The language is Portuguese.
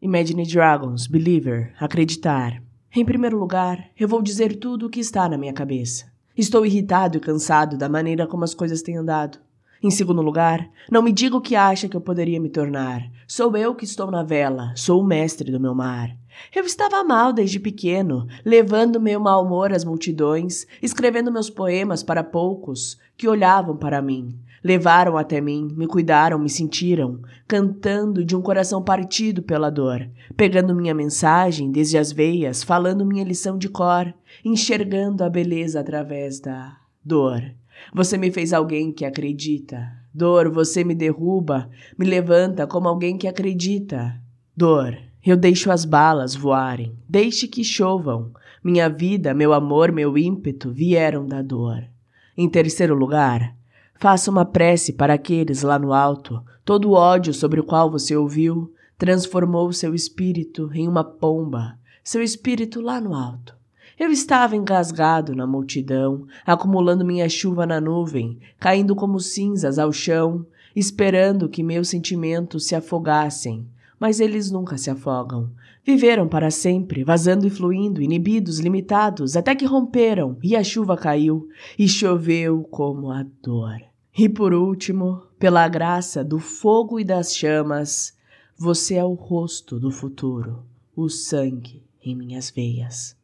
Imagine Dragons, Believer, acreditar. Em primeiro lugar, eu vou dizer tudo o que está na minha cabeça. Estou irritado e cansado da maneira como as coisas têm andado. Em segundo lugar, não me diga o que acha que eu poderia me tornar. Sou eu que estou na vela, sou o mestre do meu mar. Eu estava mal desde pequeno, levando meu mau humor às multidões, escrevendo meus poemas para poucos que olhavam para mim. Levaram até mim, me cuidaram, me sentiram, cantando de um coração partido pela dor, pegando minha mensagem desde as veias, falando minha lição de cor, enxergando a beleza através da dor. Você me fez alguém que acredita. Dor, você me derruba, me levanta como alguém que acredita. Dor, eu deixo as balas voarem, deixe que chovam. Minha vida, meu amor, meu ímpeto vieram da dor. Em terceiro lugar, faça uma prece para aqueles lá no alto. Todo o ódio sobre o qual você ouviu transformou seu espírito em uma pomba, seu espírito lá no alto. Eu estava engasgado na multidão, acumulando minha chuva na nuvem, caindo como cinzas ao chão, esperando que meus sentimentos se afogassem. Mas eles nunca se afogam. Viveram para sempre, vazando e fluindo, inibidos, limitados, até que romperam e a chuva caiu e choveu como a dor. E por último, pela graça do fogo e das chamas, você é o rosto do futuro, o sangue em minhas veias.